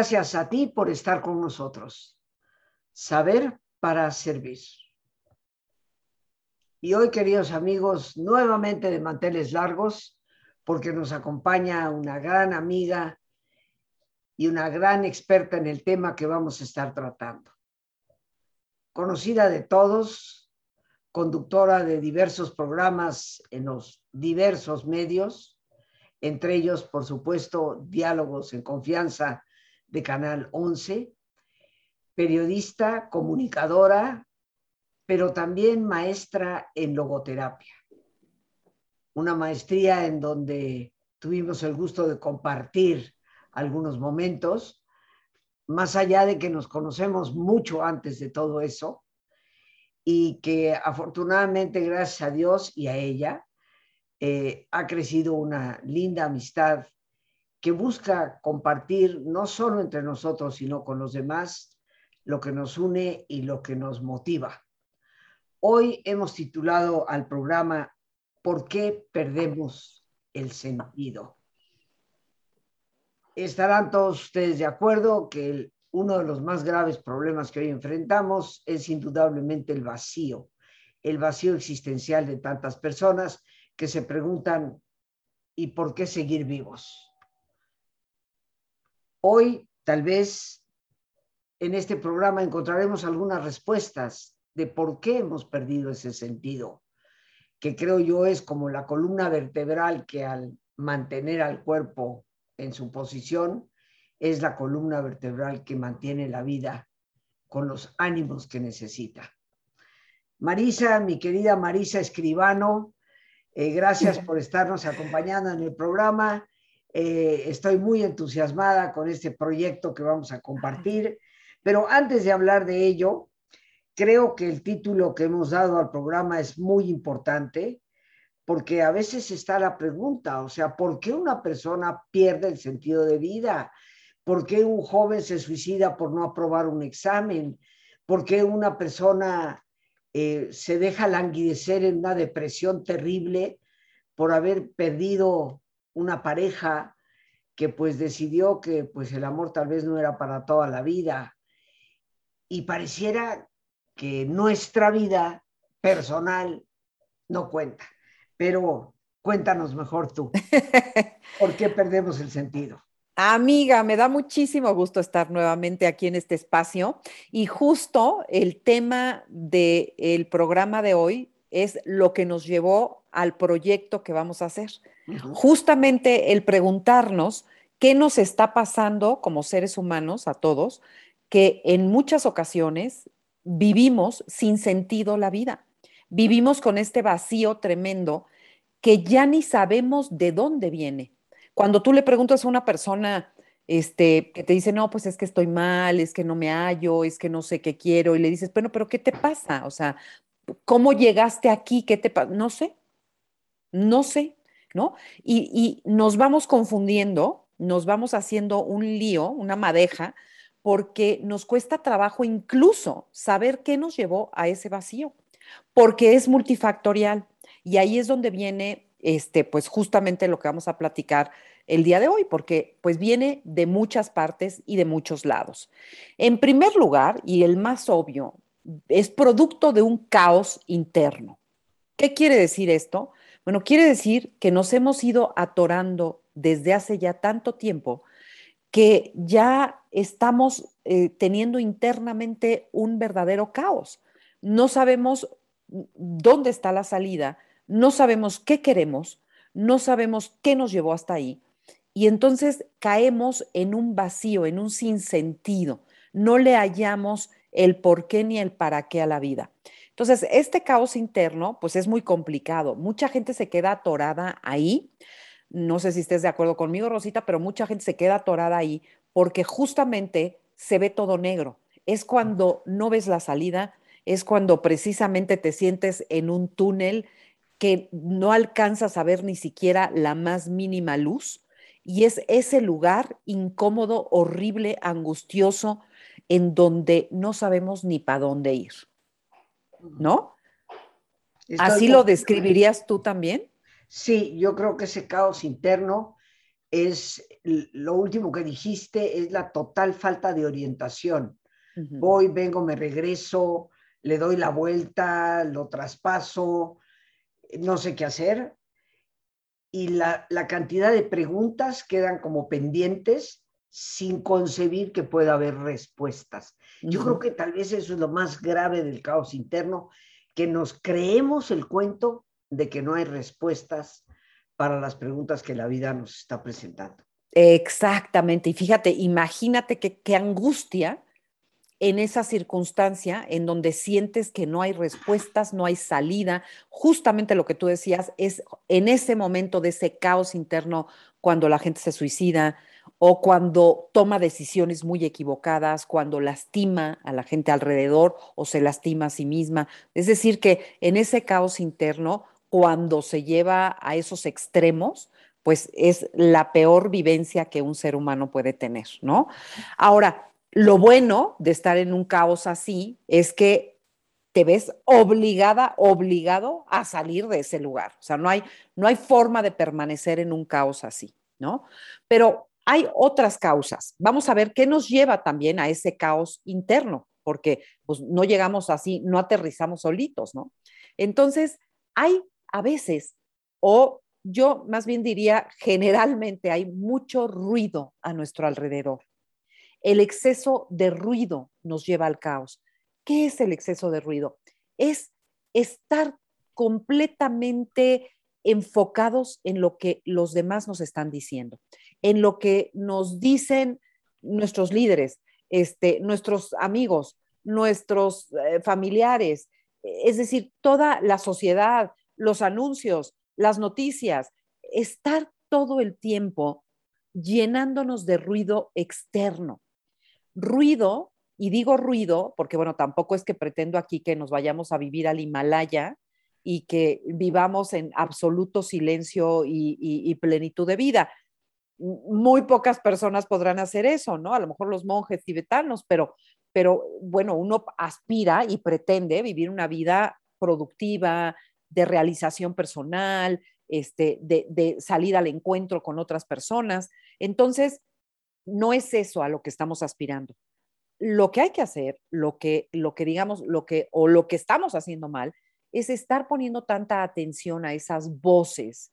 Gracias a ti por estar con nosotros. Saber para servir. Y hoy, queridos amigos, nuevamente de manteles largos, porque nos acompaña una gran amiga y una gran experta en el tema que vamos a estar tratando. Conocida de todos, conductora de diversos programas en los diversos medios, entre ellos, por supuesto, Diálogos en Confianza de Canal 11, periodista, comunicadora, pero también maestra en logoterapia. Una maestría en donde tuvimos el gusto de compartir algunos momentos, más allá de que nos conocemos mucho antes de todo eso, y que afortunadamente, gracias a Dios y a ella, eh, ha crecido una linda amistad que busca compartir no solo entre nosotros, sino con los demás, lo que nos une y lo que nos motiva. Hoy hemos titulado al programa ¿Por qué perdemos el sentido? Estarán todos ustedes de acuerdo que uno de los más graves problemas que hoy enfrentamos es indudablemente el vacío, el vacío existencial de tantas personas que se preguntan, ¿y por qué seguir vivos? Hoy, tal vez, en este programa encontraremos algunas respuestas de por qué hemos perdido ese sentido, que creo yo es como la columna vertebral que al mantener al cuerpo en su posición, es la columna vertebral que mantiene la vida con los ánimos que necesita. Marisa, mi querida Marisa Escribano, eh, gracias por estarnos acompañando en el programa. Eh, estoy muy entusiasmada con este proyecto que vamos a compartir, pero antes de hablar de ello, creo que el título que hemos dado al programa es muy importante porque a veces está la pregunta, o sea, ¿por qué una persona pierde el sentido de vida? ¿Por qué un joven se suicida por no aprobar un examen? ¿Por qué una persona eh, se deja languidecer en una depresión terrible por haber perdido una pareja que pues decidió que pues el amor tal vez no era para toda la vida y pareciera que nuestra vida personal no cuenta. Pero cuéntanos mejor tú, ¿por qué perdemos el sentido? Amiga, me da muchísimo gusto estar nuevamente aquí en este espacio y justo el tema del programa de hoy es lo que nos llevó al proyecto que vamos a hacer. Justamente el preguntarnos qué nos está pasando como seres humanos a todos, que en muchas ocasiones vivimos sin sentido la vida. Vivimos con este vacío tremendo que ya ni sabemos de dónde viene. Cuando tú le preguntas a una persona este, que te dice, no, pues es que estoy mal, es que no me hallo, es que no sé qué quiero, y le dices, bueno, pero ¿qué te pasa? O sea, ¿cómo llegaste aquí? ¿Qué te pasa? No sé, no sé, ¿no? Y, y nos vamos confundiendo, nos vamos haciendo un lío, una madeja, porque nos cuesta trabajo incluso saber qué nos llevó a ese vacío, porque es multifactorial. Y ahí es donde viene, este, pues justamente lo que vamos a platicar el día de hoy, porque pues viene de muchas partes y de muchos lados. En primer lugar, y el más obvio, es producto de un caos interno. ¿Qué quiere decir esto? Bueno, quiere decir que nos hemos ido atorando desde hace ya tanto tiempo que ya estamos eh, teniendo internamente un verdadero caos. No sabemos dónde está la salida, no sabemos qué queremos, no sabemos qué nos llevó hasta ahí. Y entonces caemos en un vacío, en un sinsentido. No le hallamos el por qué ni el para qué a la vida. Entonces, este caos interno, pues es muy complicado. Mucha gente se queda atorada ahí. No sé si estés de acuerdo conmigo, Rosita, pero mucha gente se queda atorada ahí porque justamente se ve todo negro. Es cuando no ves la salida, es cuando precisamente te sientes en un túnel que no alcanzas a ver ni siquiera la más mínima luz. Y es ese lugar incómodo, horrible, angustioso, en donde no sabemos ni para dónde ir. ¿No? ¿Así lo describirías tú también? Sí, yo creo que ese caos interno es lo último que dijiste, es la total falta de orientación. Voy, vengo, me regreso, le doy la vuelta, lo traspaso, no sé qué hacer. Y la, la cantidad de preguntas quedan como pendientes sin concebir que pueda haber respuestas. Yo creo que tal vez eso es lo más grave del caos interno, que nos creemos el cuento de que no hay respuestas para las preguntas que la vida nos está presentando. Exactamente. Y fíjate, imagínate qué angustia en esa circunstancia en donde sientes que no hay respuestas, no hay salida. Justamente lo que tú decías es en ese momento de ese caos interno cuando la gente se suicida, o cuando toma decisiones muy equivocadas, cuando lastima a la gente alrededor o se lastima a sí misma. Es decir, que en ese caos interno, cuando se lleva a esos extremos, pues es la peor vivencia que un ser humano puede tener, ¿no? Ahora, lo bueno de estar en un caos así es que te ves obligada, obligado a salir de ese lugar. O sea, no hay, no hay forma de permanecer en un caos así, ¿no? Pero hay otras causas. Vamos a ver qué nos lleva también a ese caos interno, porque pues, no llegamos así, no aterrizamos solitos, ¿no? Entonces, hay a veces, o yo más bien diría, generalmente hay mucho ruido a nuestro alrededor. El exceso de ruido nos lleva al caos. ¿Qué es el exceso de ruido? Es estar completamente enfocados en lo que los demás nos están diciendo en lo que nos dicen nuestros líderes, este, nuestros amigos, nuestros eh, familiares, es decir, toda la sociedad, los anuncios, las noticias, estar todo el tiempo llenándonos de ruido externo. Ruido, y digo ruido porque, bueno, tampoco es que pretendo aquí que nos vayamos a vivir al Himalaya y que vivamos en absoluto silencio y plenitud de vida muy pocas personas podrán hacer eso, ¿no? A lo mejor los monjes tibetanos, pero, pero bueno, uno aspira y pretende vivir una vida productiva, de realización personal, este, de, de salir al encuentro con otras personas. Entonces, no es eso a lo que estamos aspirando. Lo que hay que hacer, lo que, lo que digamos, lo que, o lo que estamos haciendo mal, es estar poniendo tanta atención a esas voces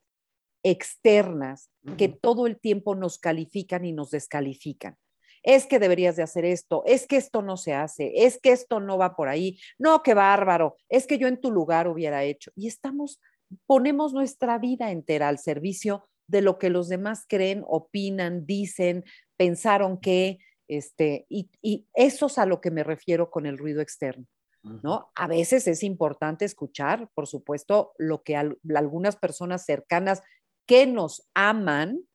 externas que todo el tiempo nos califican y nos descalifican. Es que deberías de hacer esto, es que esto no se hace, es que esto no va por ahí, no, qué bárbaro, es que yo en tu lugar hubiera hecho. Y estamos, ponemos nuestra vida entera al servicio de lo que los demás creen, opinan, dicen, pensaron que, este, y, y eso es a lo que me refiero con el ruido externo. ¿No? A veces es importante escuchar, por supuesto, lo que algunas personas cercanas que nos aman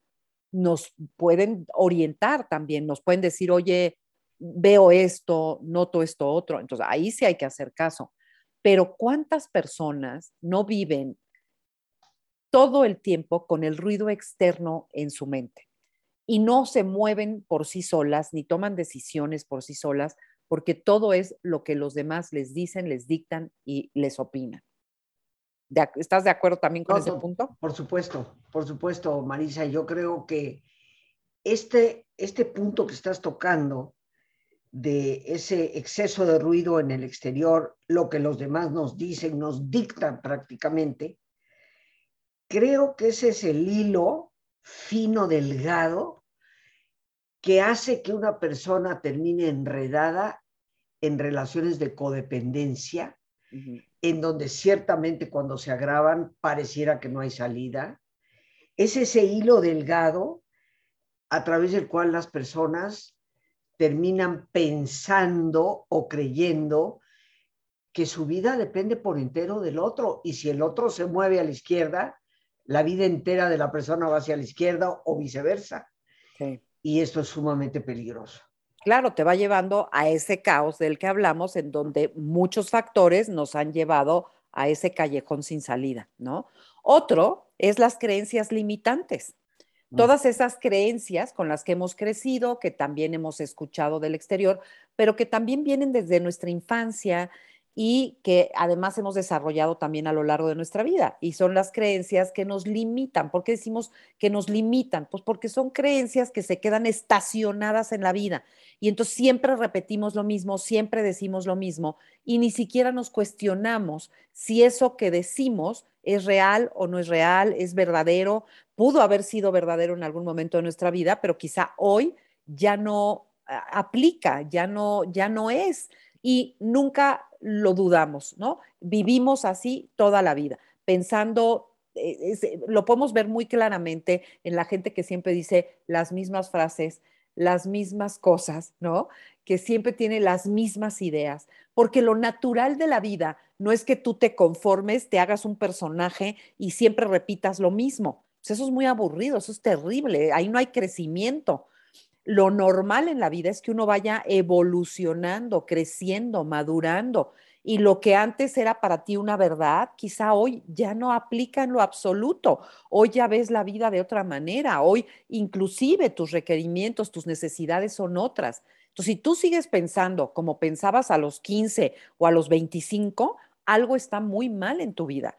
nos pueden orientar también, nos pueden decir, oye, veo esto, noto esto otro. Entonces, ahí sí hay que hacer caso. Pero ¿cuántas personas no viven todo el tiempo con el ruido externo en su mente? Y no se mueven por sí solas, ni toman decisiones por sí solas, porque todo es lo que los demás les dicen, les dictan y les opinan. ¿Estás de acuerdo también con ese punto? Por supuesto, por supuesto, Marisa. Yo creo que este, este punto que estás tocando de ese exceso de ruido en el exterior, lo que los demás nos dicen, nos dictan prácticamente, creo que ese es el hilo fino, delgado, que hace que una persona termine enredada en relaciones de codependencia, en donde ciertamente cuando se agravan pareciera que no hay salida. Es ese hilo delgado a través del cual las personas terminan pensando o creyendo que su vida depende por entero del otro y si el otro se mueve a la izquierda, la vida entera de la persona va hacia la izquierda o viceversa. Y esto es sumamente peligroso claro, te va llevando a ese caos del que hablamos, en donde muchos factores nos han llevado a ese callejón sin salida, ¿no? Otro es las creencias limitantes. Mm. Todas esas creencias con las que hemos crecido, que también hemos escuchado del exterior, pero que también vienen desde nuestra infancia y que además hemos desarrollado también a lo largo de nuestra vida. Y son las creencias que nos limitan. ¿Por qué decimos que nos limitan? Pues porque son creencias que se quedan estacionadas en la vida. Y entonces siempre repetimos lo mismo, siempre decimos lo mismo y ni siquiera nos cuestionamos si eso que decimos es real o no es real, es verdadero, pudo haber sido verdadero en algún momento de nuestra vida, pero quizá hoy ya no aplica, ya no, ya no es. Y nunca lo dudamos, ¿no? Vivimos así toda la vida, pensando, eh, eh, lo podemos ver muy claramente en la gente que siempre dice las mismas frases, las mismas cosas, ¿no? Que siempre tiene las mismas ideas, porque lo natural de la vida no es que tú te conformes, te hagas un personaje y siempre repitas lo mismo. Pues eso es muy aburrido, eso es terrible, ahí no hay crecimiento. Lo normal en la vida es que uno vaya evolucionando, creciendo, madurando. Y lo que antes era para ti una verdad, quizá hoy ya no aplica en lo absoluto. Hoy ya ves la vida de otra manera. Hoy inclusive tus requerimientos, tus necesidades son otras. Entonces, si tú sigues pensando como pensabas a los 15 o a los 25, algo está muy mal en tu vida,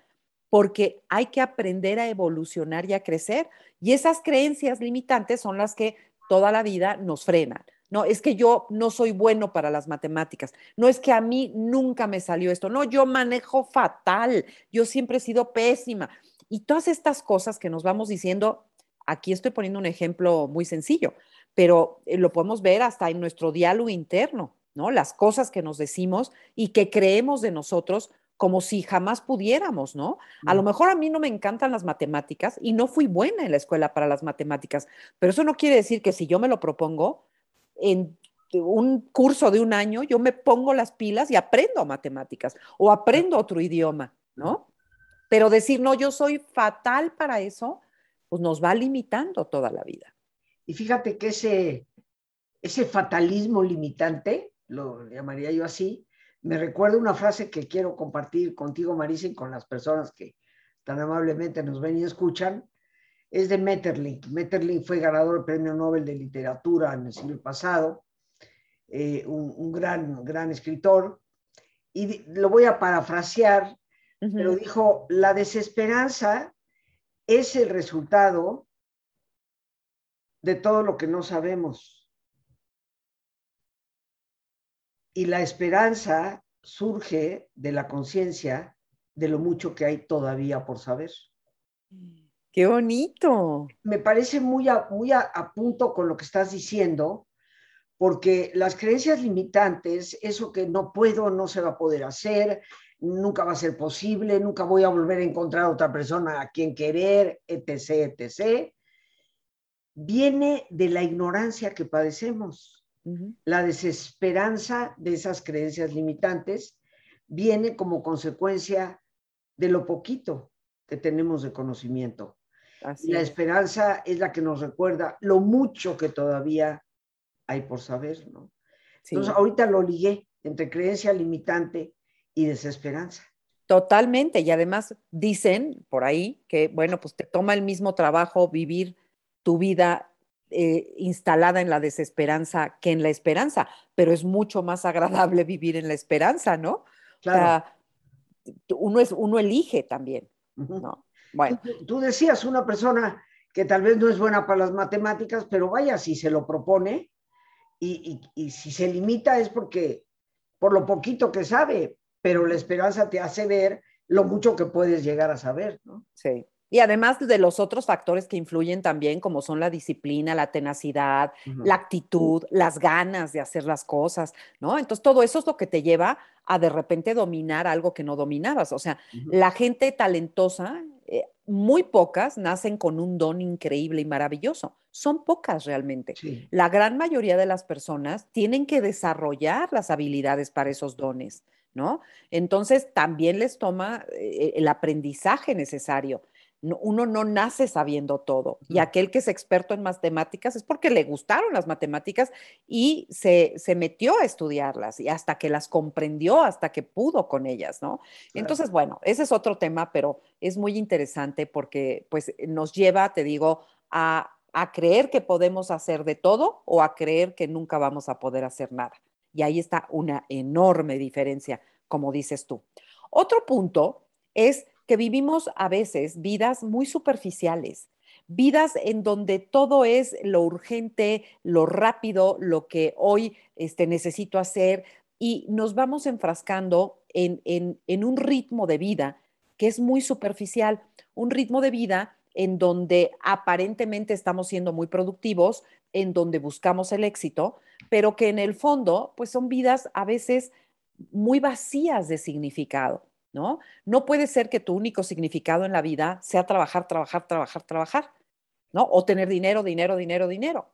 porque hay que aprender a evolucionar y a crecer. Y esas creencias limitantes son las que toda la vida nos frenan. No, es que yo no soy bueno para las matemáticas. No es que a mí nunca me salió esto. No, yo manejo fatal. Yo siempre he sido pésima. Y todas estas cosas que nos vamos diciendo, aquí estoy poniendo un ejemplo muy sencillo, pero eh, lo podemos ver hasta en nuestro diálogo interno, ¿no? Las cosas que nos decimos y que creemos de nosotros como si jamás pudiéramos, ¿no? A lo mejor a mí no me encantan las matemáticas y no fui buena en la escuela para las matemáticas, pero eso no quiere decir que si yo me lo propongo en un curso de un año, yo me pongo las pilas y aprendo matemáticas o aprendo otro idioma, ¿no? Pero decir, no, yo soy fatal para eso, pues nos va limitando toda la vida. Y fíjate que ese, ese fatalismo limitante, lo llamaría yo así, me recuerda una frase que quiero compartir contigo, Marisa, y con las personas que tan amablemente nos ven y escuchan. Es de Metterlink. Metterlink fue ganador del Premio Nobel de Literatura en el siglo pasado, eh, un, gran, gran escritor. Y lo voy a parafrasear, pero dijo, la desesperanza es el resultado de todo lo que no sabemos. Y la esperanza surge de la conciencia de lo mucho que hay todavía por saber. Qué bonito. Me parece muy a, muy a, punto con lo que estás diciendo, porque las creencias limitantes, eso que no puedo, no se va a poder hacer, nunca va a ser posible, nunca voy a volver a encontrar a otra persona a quien querer, etc., etc., viene de la ignorancia que padecemos. La desesperanza de esas creencias limitantes viene como consecuencia de lo poquito que tenemos de conocimiento. la esperanza es la que nos recuerda lo mucho que todavía hay por saber, ¿no? Entonces, ahorita lo ligué entre creencia limitante y desesperanza. Totalmente. Y además dicen por ahí que, bueno, pues te toma el mismo trabajo vivir tu vida eh, instalada en la desesperanza que en la esperanza, pero es mucho más agradable vivir en la esperanza, ¿no? Claro. uno, es, uno elige también, ¿no? Bueno. Tú, decías una persona que tal vez no es buena para las matemáticas, pero vaya, si se lo propone y, y si se limita es porque por lo poquito que sabe, pero la esperanza te hace ver lo mucho que puedes llegar a saber, ¿no? Sí. Y además de los otros factores que influyen también, como son la disciplina, la tenacidad, la actitud, las ganas de hacer las cosas, ¿no? Entonces, todo eso es lo que te lleva a de repente dominar algo que no dominabas. O sea, la gente talentosa, eh, muy pocas nacen con un don increíble y maravilloso. Son pocas realmente. La gran mayoría de las personas tienen que desarrollar las habilidades para esos dones, ¿no? Entonces, también les toma eh, el aprendizaje necesario uno no nace sabiendo todo. Y aquel que es experto en matemáticas es porque le gustaron las matemáticas y se, metió a estudiarlas y hasta que las comprendió, hasta que pudo con ellas, ¿no? Entonces, bueno, ese es otro tema, pero es muy interesante porque pues nos lleva, te digo, a, a creer que podemos hacer de todo o a creer que nunca vamos a poder hacer nada. Y ahí está una enorme diferencia como dices tú. Otro punto es que vivimos a veces vidas muy superficiales, vidas en donde todo es lo urgente, lo rápido, lo que hoy este, necesito hacer y nos vamos enfrascando en, en un ritmo de vida que es muy superficial, un ritmo de vida en donde aparentemente estamos siendo muy productivos, en donde buscamos el éxito, pero que en el fondo, pues son vidas a veces muy vacías de significado, ¿no? No puede ser que tu único significado en la vida sea trabajar, trabajar, trabajar, trabajar, ¿no? O tener dinero, dinero, dinero, dinero.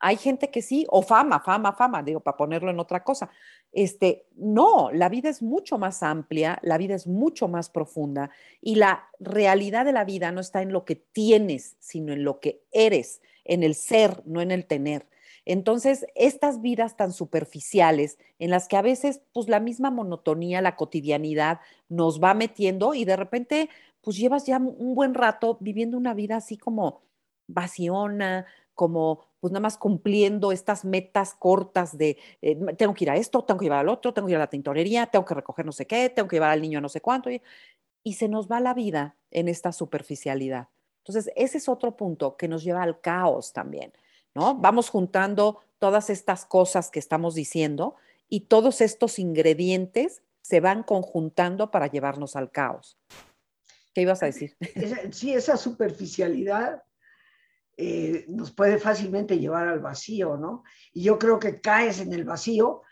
Hay gente que sí, o fama, fama, fama, digo, para ponerlo en otra cosa. Este, no, la vida es mucho más amplia, la vida es mucho más profunda y la realidad de la vida no está en lo que tienes, sino en lo que eres, en el ser, no en el tener. Entonces, estas vidas tan superficiales en las que a veces, pues la misma monotonía, la cotidianidad nos va metiendo y de repente, pues llevas ya un buen rato viviendo una vida así como vaciona, como pues nada más cumpliendo estas metas cortas de eh, tengo que ir a esto, tengo que llevar al otro, tengo que ir a la tintorería, tengo que recoger no sé qué, tengo que llevar al niño no sé cuánto. Y, y se nos va la vida en esta superficialidad. Entonces, ese es otro punto que nos lleva al caos también, ¿no? Vamos juntando todas estas cosas que estamos diciendo y todos estos ingredientes se van conjuntando para llevarnos al caos. ¿Qué ibas a decir? Sí, esa superficialidad eh, nos puede fácilmente llevar al vacío, ¿no? Y yo creo que caes en el vacío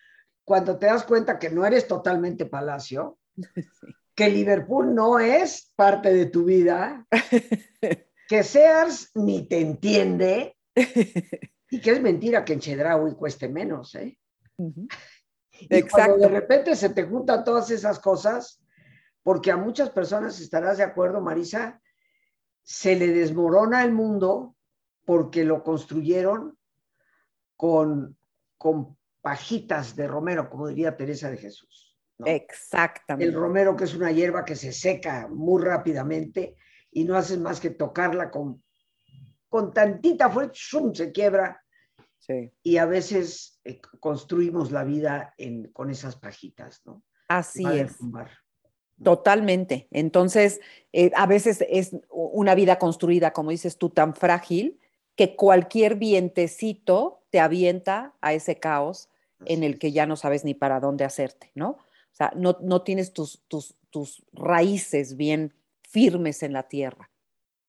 cuando te das cuenta que no eres totalmente palacio, que Liverpool no es parte de tu vida, que Sears ni te entiende y que es mentira que en Chedraui cueste menos, ¿eh? Y Cuando de repente se te juntan todas esas cosas, porque a muchas personas estarás de acuerdo, Marisa, se le desmorona el mundo porque lo construyeron con, con pajitas de romero, como diría Teresa de Jesús. Exactamente. El romero que es una hierba que se seca muy rápidamente y no haces más que tocarla con, con tantita fuerza, se quiebra. Sí. Y a veces eh, construimos la vida en, con esas pajitas, ¿no? Así es. Totalmente. Entonces, eh, a veces es una vida construida, como dices tú, tan frágil que cualquier vientecito te avienta a ese caos en el que ya no sabes ni para dónde hacerte, ¿no? O sea, no, no tienes tus, tus, tus, raíces bien firmes en la tierra.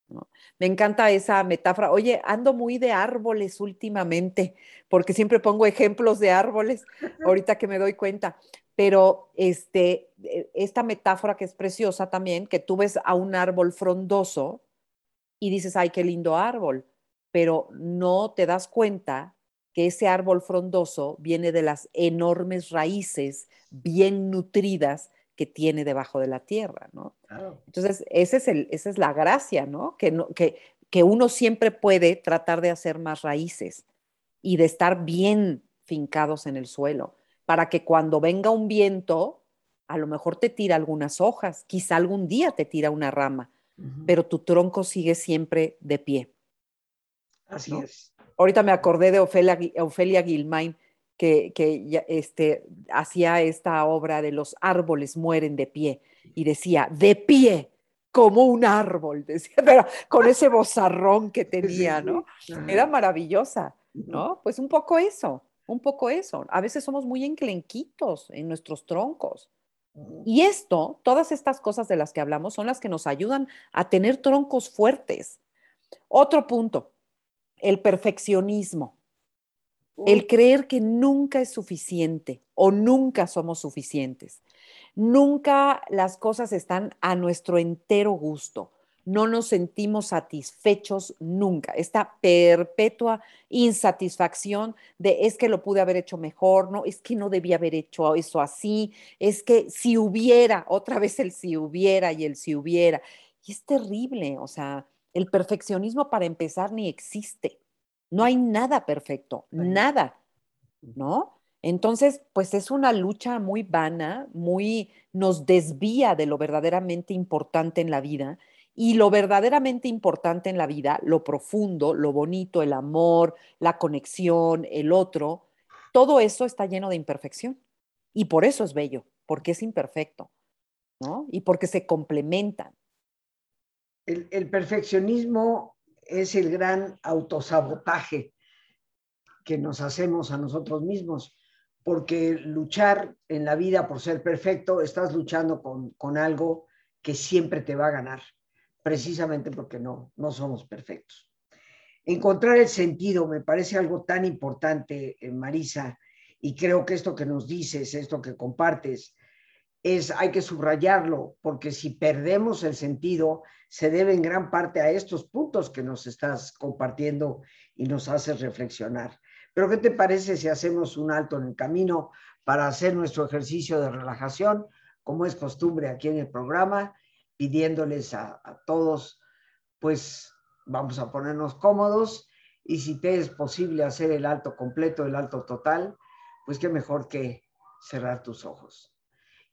¿No? Me encanta esa metáfora. Oye, ando muy de árboles últimamente, porque siempre pongo ejemplos de árboles, ahorita que me doy cuenta. Pero este, e, esta metáfora que es preciosa también, que tú ves a un árbol frondoso y dices, ay, qué lindo árbol pero no te das cuenta que ese árbol frondoso viene de las enormes raíces bien nutridas que tiene debajo de la tierra, ¿no? Entonces, ese es el, esa es la gracia, ¿no? Que, ¿no? que, que uno siempre puede tratar de hacer más raíces y de estar bien fincados en el suelo, para que cuando venga un viento, a lo mejor te tira algunas hojas, quizá algún día te tira una rama, pero tu tronco sigue siempre de pie. Así es. Ahorita me acordé de Ofelia, Ofelia Gilmain, que, que este, hacía esta obra de los árboles mueren de pie y decía, de pie, como un árbol, decía, pero con ese bozarrón que tenía, ¿no? Era maravillosa, ¿no? Pues un poco eso, un poco eso. A veces somos muy enclenquitos en nuestros troncos. Y esto, todas estas cosas de las que hablamos son las que nos ayudan a tener troncos fuertes. Otro punto, el perfeccionismo, el creer que nunca es suficiente o nunca somos suficientes. Nunca las cosas están a nuestro entero gusto. No nos sentimos satisfechos nunca. Esta perpetua insatisfacción de es que lo pude haber hecho mejor, no, es que no debía haber hecho eso así, es que si hubiera, otra vez el si hubiera y el si hubiera. Y es terrible, o sea, el perfeccionismo para empezar ni existe. No hay nada perfecto, nada, ¿no? Entonces, pues es una lucha muy vana, muy nos desvía de lo verdaderamente importante en la vida. Y lo verdaderamente importante en la vida, lo profundo, lo bonito, el amor, la conexión, el otro, todo eso está lleno de imperfección. Y por eso es bello, porque es imperfecto, ¿no? Y porque se complementan. El, el perfeccionismo es el gran autosabotaje que nos hacemos a nosotros mismos, porque luchar en la vida por ser perfecto, estás luchando con, con algo que siempre te va a ganar, precisamente porque no, no somos perfectos. Encontrar el sentido me parece algo tan importante, eh, Marisa, y creo que esto que nos dices, esto que compartes, es, hay que subrayarlo, porque si perdemos el sentido, se debe en gran parte a estos puntos que nos estás compartiendo y nos haces reflexionar. Pero ¿qué te parece si hacemos un alto en el camino para hacer nuestro ejercicio de relajación, como es costumbre aquí en el programa, pidiéndoles a, a todos, pues vamos a ponernos cómodos y si te es posible hacer el alto completo, el alto total, pues qué mejor que cerrar tus ojos.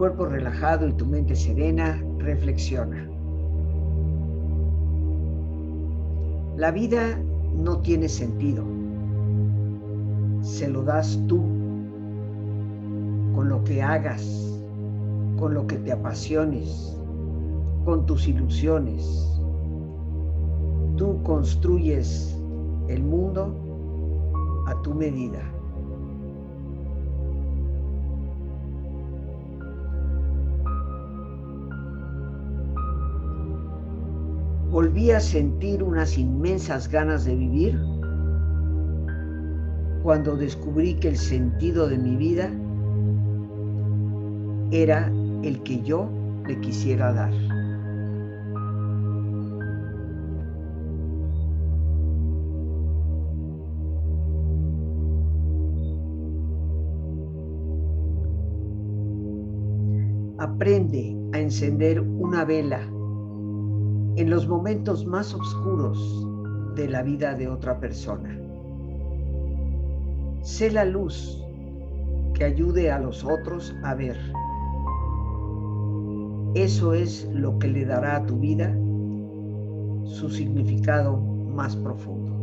Cuerpo relajado y tu mente serena, reflexiona. La vida no tiene sentido. Se lo das tú, con lo que hagas, con lo que te apasiones, con tus ilusiones. Tú construyes el mundo a tu medida. Volví a sentir unas inmensas ganas de vivir cuando descubrí que el sentido de mi vida era el que yo le quisiera dar. Aprende a encender una vela en los momentos más oscuros de la vida de otra persona. Sé la luz que ayude a los otros a ver. Eso es lo que le dará a tu vida su significado más profundo.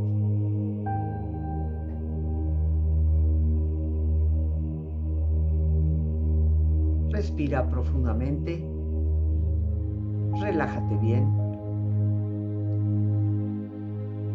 Respira profundamente, relájate bien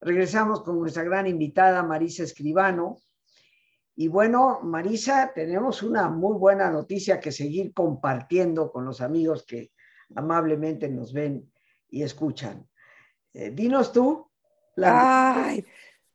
Regresamos con nuestra gran invitada Marisa Escribano. Y bueno, Marisa, tenemos una muy buena noticia que seguir compartiendo con los amigos que amablemente nos ven y escuchan. Eh, dinos tú. Ay,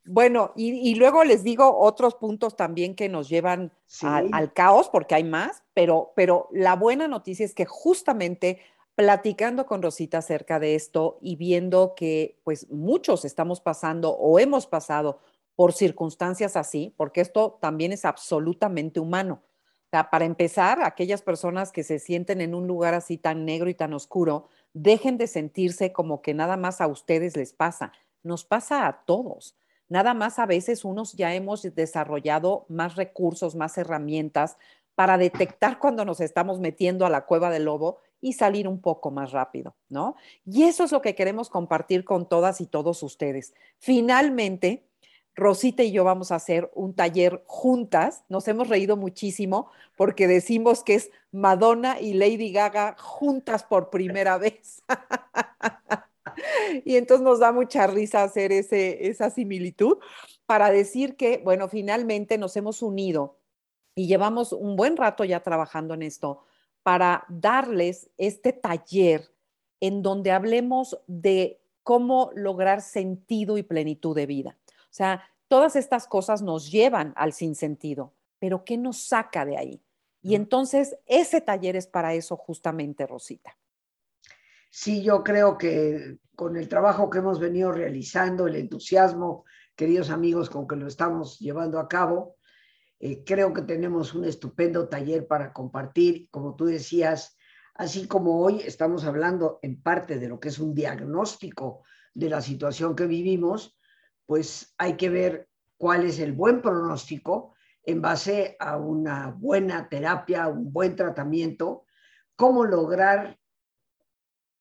bueno, y, luego les digo otros puntos también que nos llevan al, al, caos, porque hay más, pero, pero la buena noticia es que justamente platicando con Rosita acerca de esto y viendo que pues muchos estamos pasando o hemos pasado por circunstancias así, porque esto también es absolutamente humano. O sea, para empezar, aquellas personas que se sienten en un lugar así tan negro y tan oscuro, dejen de sentirse como que nada más a ustedes les pasa. Nos pasa a todos. Nada más a veces unos ya hemos desarrollado más recursos, más herramientas para detectar cuando nos estamos metiendo a la cueva del lobo y salir un poco más rápido, ¿no? Y eso es lo que queremos compartir con todas y todos ustedes. Finalmente, Rosita y yo vamos a hacer un taller juntas. Nos hemos reído muchísimo porque decimos que es Madonna y Lady Gaga juntas por primera vez. y entonces nos da mucha risa hacer ese, esa similitud para decir que, bueno, finalmente nos hemos unido y llevamos un buen rato ya trabajando en esto para darles este taller en donde hablemos de cómo lograr sentido y plenitud de vida. O sea, todas estas cosas nos llevan al sinsentido, pero ¿qué nos saca de ahí? Y entonces ese taller es para eso justamente, Rosita. Sí, yo creo que con el trabajo que hemos venido realizando, el entusiasmo, queridos amigos, con que lo estamos llevando a cabo, eh, creo que tenemos un estupendo taller para compartir. Como tú decías, así como hoy estamos hablando en parte de lo que es un diagnóstico de la situación que vivimos, pues hay que ver cuál es el buen pronóstico en base a una buena terapia, un buen tratamiento, cómo lograr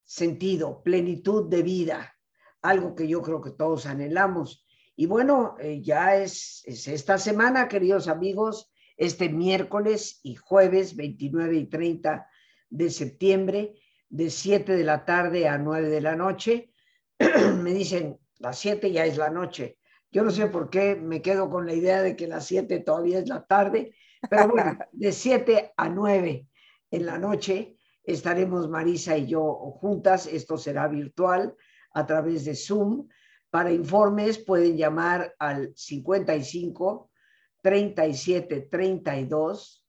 sentido, plenitud de vida, algo que yo creo que todos anhelamos. Y bueno, eh, ya es, esta semana, queridos amigos, este miércoles y jueves 29 y 30 de septiembre, de 7 de la tarde a 9 de la noche. me dicen, las 7 ya es la noche. Yo no sé por qué me quedo con la idea de que las 7 todavía es la tarde, pero bueno, de 7 a 9 en la noche estaremos Marisa y yo juntas. Esto será virtual a través de Zoom. Para informes pueden llamar al 55 37 32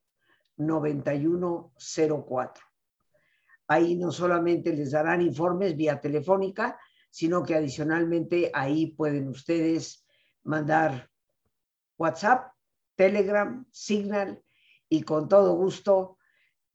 91 04. Ahí no solamente les darán informes vía telefónica, sino que adicionalmente ahí pueden ustedes mandar WhatsApp, Telegram, Signal y con todo gusto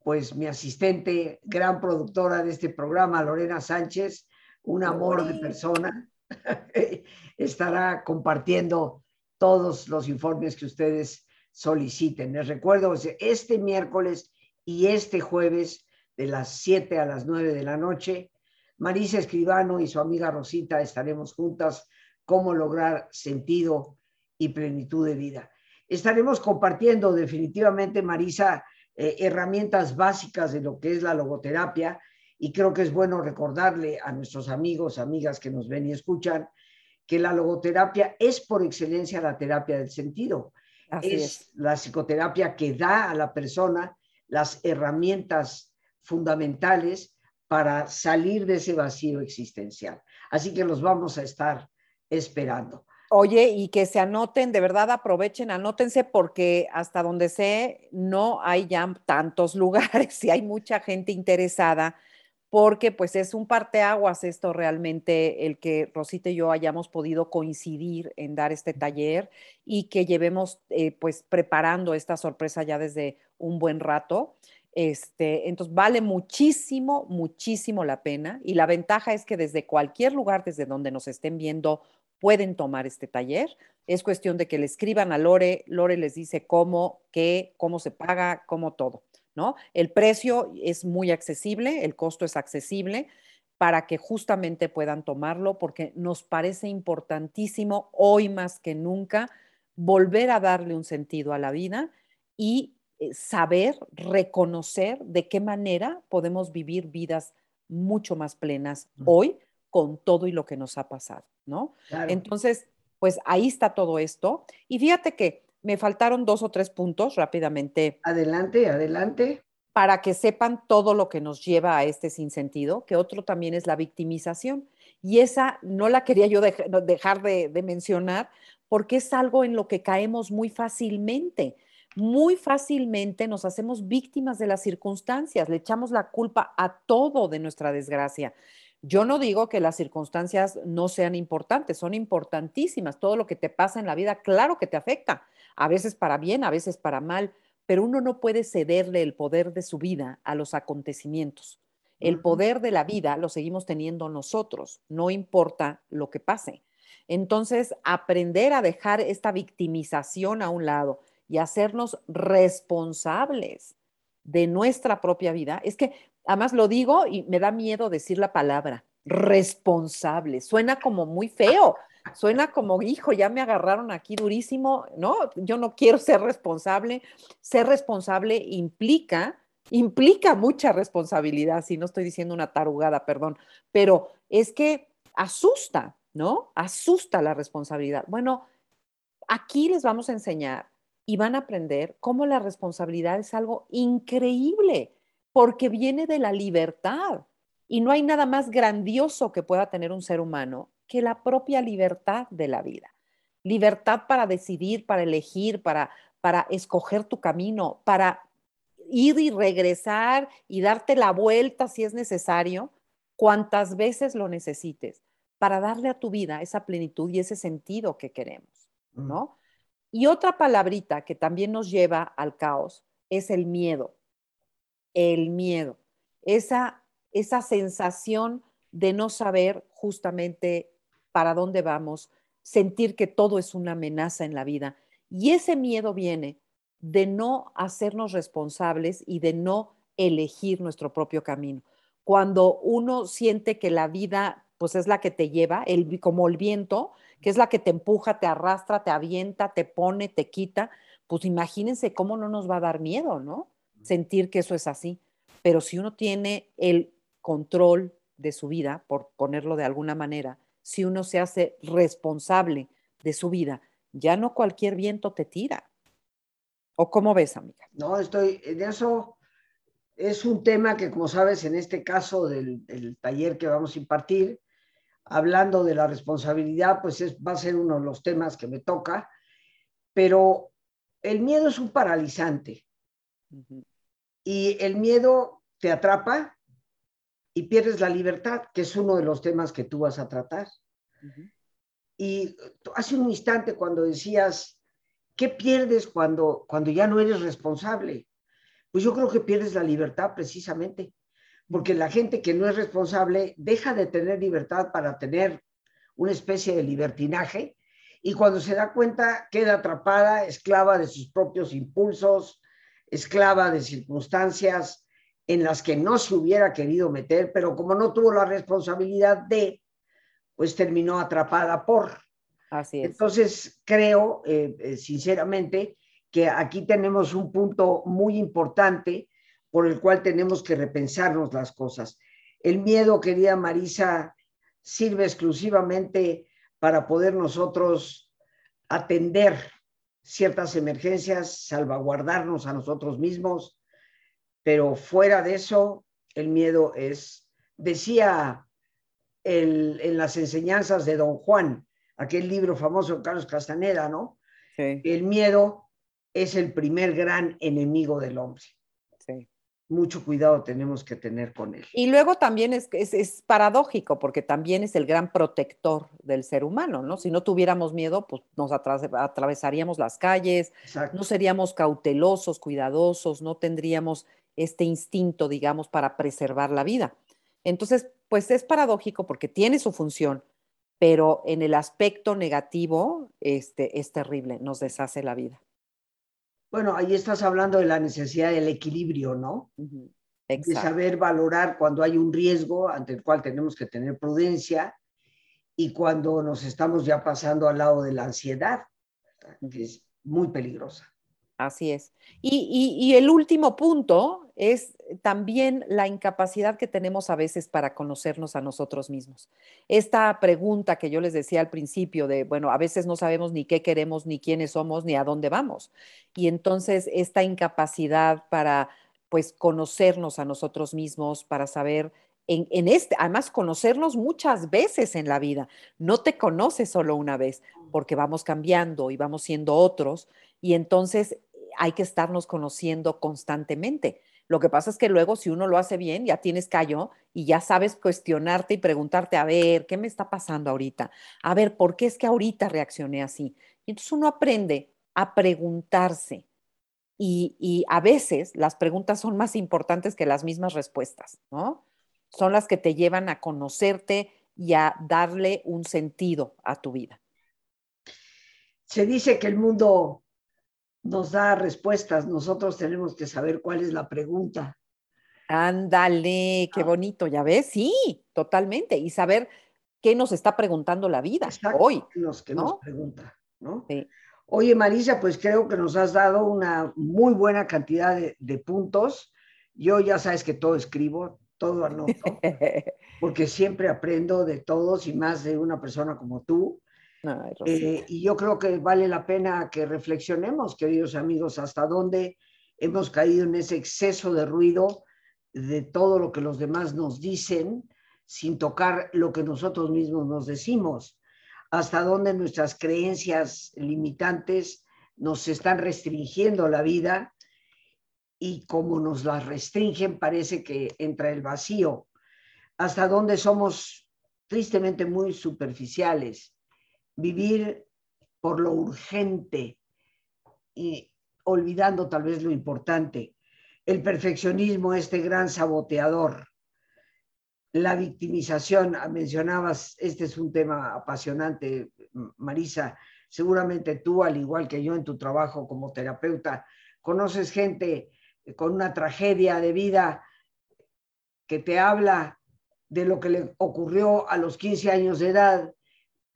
pues mi asistente, gran productora de este programa, Lorena Sánchez, un amor de persona, estará compartiendo todos los informes que ustedes soliciten. Les recuerdo, este miércoles y este jueves de las 7 a las 9 de la noche, Marisa Escribano y su amiga Rosita estaremos juntas cómo lograr sentido y plenitud de vida. Estaremos compartiendo definitivamente, Marisa, eh, herramientas básicas de lo que es la logoterapia y creo que es bueno recordarle a nuestros amigos, amigas que nos ven y escuchan, que la logoterapia es por excelencia la terapia del sentido. es, la psicoterapia que da a la persona las herramientas fundamentales para salir de ese vacío existencial. Así que los vamos a estar esperando. Oye, y que se anoten, de verdad aprovechen, anótense porque hasta donde sé no hay ya tantos lugares y hay mucha gente interesada porque pues es un parteaguas esto realmente el que Rosita y yo hayamos podido coincidir en dar este taller y que llevemos eh, pues preparando esta sorpresa ya desde un buen rato. Este, entonces vale muchísimo, muchísimo la pena y la ventaja es que desde cualquier lugar, desde donde nos estén viendo pueden tomar este taller. Es cuestión de que le escriban a Lore, Lore les dice cómo, qué, cómo se paga, cómo todo, ¿no? El precio es muy accesible, el costo es accesible para que justamente puedan tomarlo porque nos parece importantísimo hoy más que nunca volver a darle un sentido a la vida y eh, saber, reconocer de qué manera podemos vivir vidas mucho más plenas hoy con todo y lo que nos ha pasado, ¿no? Entonces, pues ahí está todo esto. Y fíjate que me faltaron dos o tres puntos rápidamente. Adelante, adelante. Para que sepan todo lo que nos lleva a este sinsentido, que otro también es la victimización. Y esa no la quería yo dejar de, de mencionar porque es algo en lo que caemos muy fácilmente muy fácilmente nos hacemos víctimas de las circunstancias, le echamos la culpa a todo de nuestra desgracia. Yo no digo que las circunstancias no sean importantes, son importantísimas. Todo lo que te pasa en la vida, claro que te afecta, a veces para bien, a veces para mal, pero uno no puede cederle el poder de su vida a los acontecimientos. El poder de la vida lo seguimos teniendo nosotros, no importa lo que pase. Entonces, aprender a dejar esta victimización a un lado y hacernos responsables de nuestra propia vida, es que además lo digo y me da miedo decir la palabra, responsable. Suena como muy feo, suena como, hijo, ya me agarraron aquí durísimo, ¿no? Yo no quiero ser responsable. Ser responsable implica, implica mucha responsabilidad, si no estoy diciendo una tarugada, perdón, pero es que asusta, ¿no? Asusta la responsabilidad. Bueno, aquí les vamos a enseñar y van a aprender cómo la responsabilidad es algo increíble, porque viene de la libertad. Y no hay nada más grandioso que pueda tener un ser humano que la propia libertad de la vida. Libertad para decidir, para elegir, para, para escoger tu camino, para ir y regresar y darte la vuelta si es necesario, cuantas veces lo necesites, para darle a tu vida esa plenitud y ese sentido que queremos, ¿no? Y otra palabrita que también nos lleva al caos es el miedo. El miedo. Esa esa sensación de no saber justamente para dónde vamos, sentir que todo es una amenaza en la vida. Y ese miedo viene de no hacernos responsables y de no elegir nuestro propio camino. Cuando uno siente que la vida pues es la que te lleva, el, como el viento, que es la que te empuja, te arrastra, te avienta, te pone, te quita, pues imagínense cómo no nos va a dar miedo, ¿no? Sentir que eso es así. Pero si uno tiene el control de su vida, por ponerlo de alguna manera, si uno se hace responsable de su vida, ya no cualquier viento te tira. ¿O cómo ves, amiga? No, estoy en eso. Es un tema que, como sabes, en este caso del, taller que vamos a impartir, hablando de la responsabilidad, pues es, va a ser uno de los temas que me toca, pero el miedo es un paralizante. Y el miedo te atrapa, y pierdes la libertad, que es uno de los temas que tú vas a tratar. Y hace un instante cuando decías, ¿qué pierdes cuando, cuando ya no eres responsable? Pues yo creo que pierdes la libertad precisamente, porque la gente que no es responsable deja de tener libertad para tener una especie de libertinaje y cuando se da cuenta queda atrapada, esclava de sus propios impulsos, esclava de circunstancias en las que no se hubiera querido meter, pero como no tuvo la responsabilidad de, pues terminó atrapada por. Así es. Entonces, creo, eh, eh, sinceramente, que aquí tenemos un punto muy importante por el cual tenemos que repensarnos las cosas. El miedo, querida Marisa, sirve exclusivamente para poder nosotros atender ciertas emergencias, salvaguardarnos a nosotros mismos, pero fuera de eso, el miedo es, decía en las enseñanzas de Don Juan, aquel libro famoso de Carlos Castaneda, ¿no? Sí. El miedo es el primer gran enemigo del hombre mucho cuidado tenemos que tener con él. Y luego también es, es, paradójico, porque también es el gran protector del ser humano, ¿no? Si no tuviéramos miedo, pues nos atravesaríamos las calles, no seríamos cautelosos, cuidadosos, no tendríamos este instinto, digamos, para preservar la vida. Entonces, pues es paradójico porque tiene su función, pero en el aspecto negativo este, es terrible, nos deshace la vida. Bueno, ahí estás hablando de la necesidad del equilibrio, ¿no? De saber valorar cuando hay un riesgo ante el cual tenemos que tener prudencia y cuando nos estamos ya pasando al lado de la ansiedad, que es muy peligrosa. Así es. Y, el último punto es también la incapacidad que tenemos a veces para conocernos a nosotros mismos. Esta pregunta que yo les decía al principio de, bueno, a veces no sabemos ni qué queremos, ni quiénes somos, ni a dónde vamos. Y entonces esta incapacidad para, pues, conocernos a nosotros mismos, para saber en, en, este, además conocernos muchas veces en la vida. No te conoces solo una vez, porque vamos cambiando y vamos siendo otros. Y entonces hay que estarnos conociendo constantemente. Lo que pasa es que luego si uno lo hace bien, ya tienes callo y ya sabes cuestionarte y preguntarte, a ver, ¿qué me está pasando ahorita? A ver, ¿por qué es que ahorita reaccioné así? Y entonces uno aprende a preguntarse. Y, y a veces las preguntas son más importantes que las mismas respuestas, ¿no? Son las que te llevan a conocerte y a darle un sentido a tu vida. Se dice que el mundo nos da respuestas, nosotros tenemos que saber cuál es la pregunta. Ándale, qué bonito, ya ves, sí, totalmente. Y saber qué nos está preguntando la vida hoy. Los que nos pregunta, ¿no? Oye, Marisa, pues creo que nos has dado una muy buena cantidad de, puntos. Yo ya sabes que todo escribo, todo anoto, porque siempre aprendo de todos y más de una persona como tú. Eh, y yo creo que vale la pena que reflexionemos, queridos amigos, hasta dónde hemos caído en ese exceso de ruido de todo lo que los demás nos dicen sin tocar lo que nosotros mismos nos decimos, hasta dónde nuestras creencias limitantes nos están restringiendo la vida y como nos las restringen parece que entra el vacío, hasta dónde somos tristemente muy superficiales, vivir por lo urgente y olvidando tal vez lo importante, el perfeccionismo, este gran saboteador, la victimización, ah, mencionabas, este es un tema apasionante, Marisa, seguramente tú, al igual que yo en tu trabajo como terapeuta, conoces gente con una tragedia de vida que te habla de lo que le ocurrió a los 15 años de edad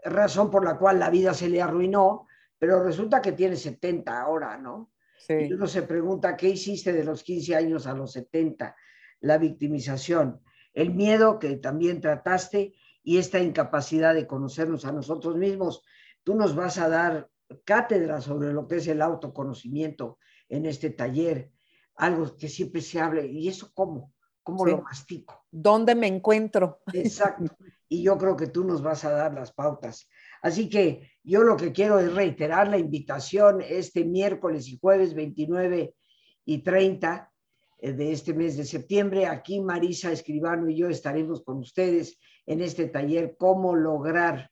razón por la cual la vida se le arruinó, pero resulta que tiene 70 ahora, ¿no? Sí. Y uno se pregunta, ¿qué hiciste de los 15 años a los 70? La victimización, el miedo que también trataste y esta incapacidad de conocernos a nosotros mismos. Tú nos vas a dar cátedra sobre lo que es el autoconocimiento en este taller, algo que siempre se hable. ¿Y eso cómo? ¿Cómo lo mastico? ¿Dónde me encuentro? Exacto. Y yo creo que tú nos vas a dar las pautas. Así que yo lo que quiero es reiterar la invitación este miércoles y jueves 29 y 30 eh, de este mes de septiembre. Aquí Marisa Escribano y yo estaremos con ustedes en este taller Cómo lograr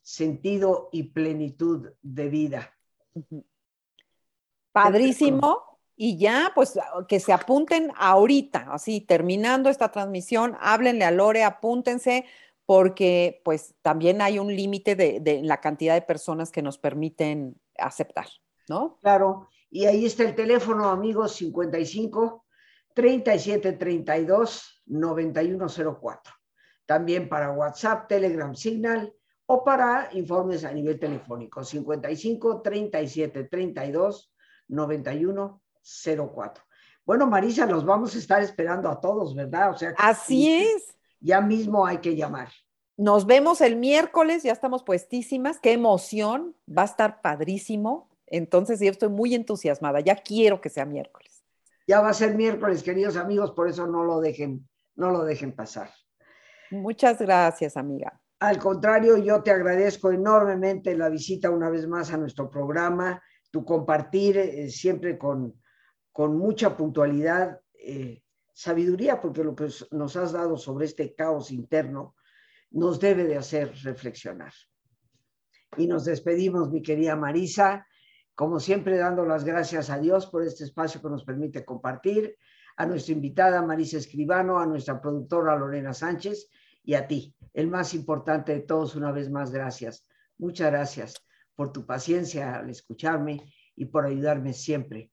sentido y plenitud de vida. Padrísimo. Y ya, pues que se apunten ahorita, así, terminando esta transmisión, háblenle a Lore, apúntense, porque pues también hay un límite de, la cantidad de personas que nos permiten aceptar, ¿no? Claro, y ahí está el teléfono, amigos, 55 37 32 9104. También para WhatsApp, Telegram, Signal o para informes a nivel telefónico, 55 37 32 9104. Bueno, Marisa, los vamos a estar esperando a todos, ¿verdad? O sea, Así es ya mismo hay que llamar. Nos vemos el miércoles, ya estamos puestísimas, qué emoción, va a estar padrísimo. Entonces yo estoy muy entusiasmada, ya quiero que sea miércoles. Ya va a ser miércoles, queridos amigos, por eso no lo dejen, no lo dejen pasar. Muchas gracias, amiga. Al contrario, yo te agradezco enormemente la visita una vez más a nuestro programa, tu compartir eh, siempre con, con mucha puntualidad. Eh, sabiduría, porque lo que nos has dado sobre este caos interno nos debe de hacer reflexionar. Y nos despedimos, mi querida Marisa, como siempre dando las gracias a Dios por este espacio que nos permite compartir, a nuestra invitada Marisa Escribano, a nuestra productora Lorena Sánchez y a ti, el más importante de todos, una vez más, gracias. Muchas gracias por tu paciencia al escucharme y por ayudarme siempre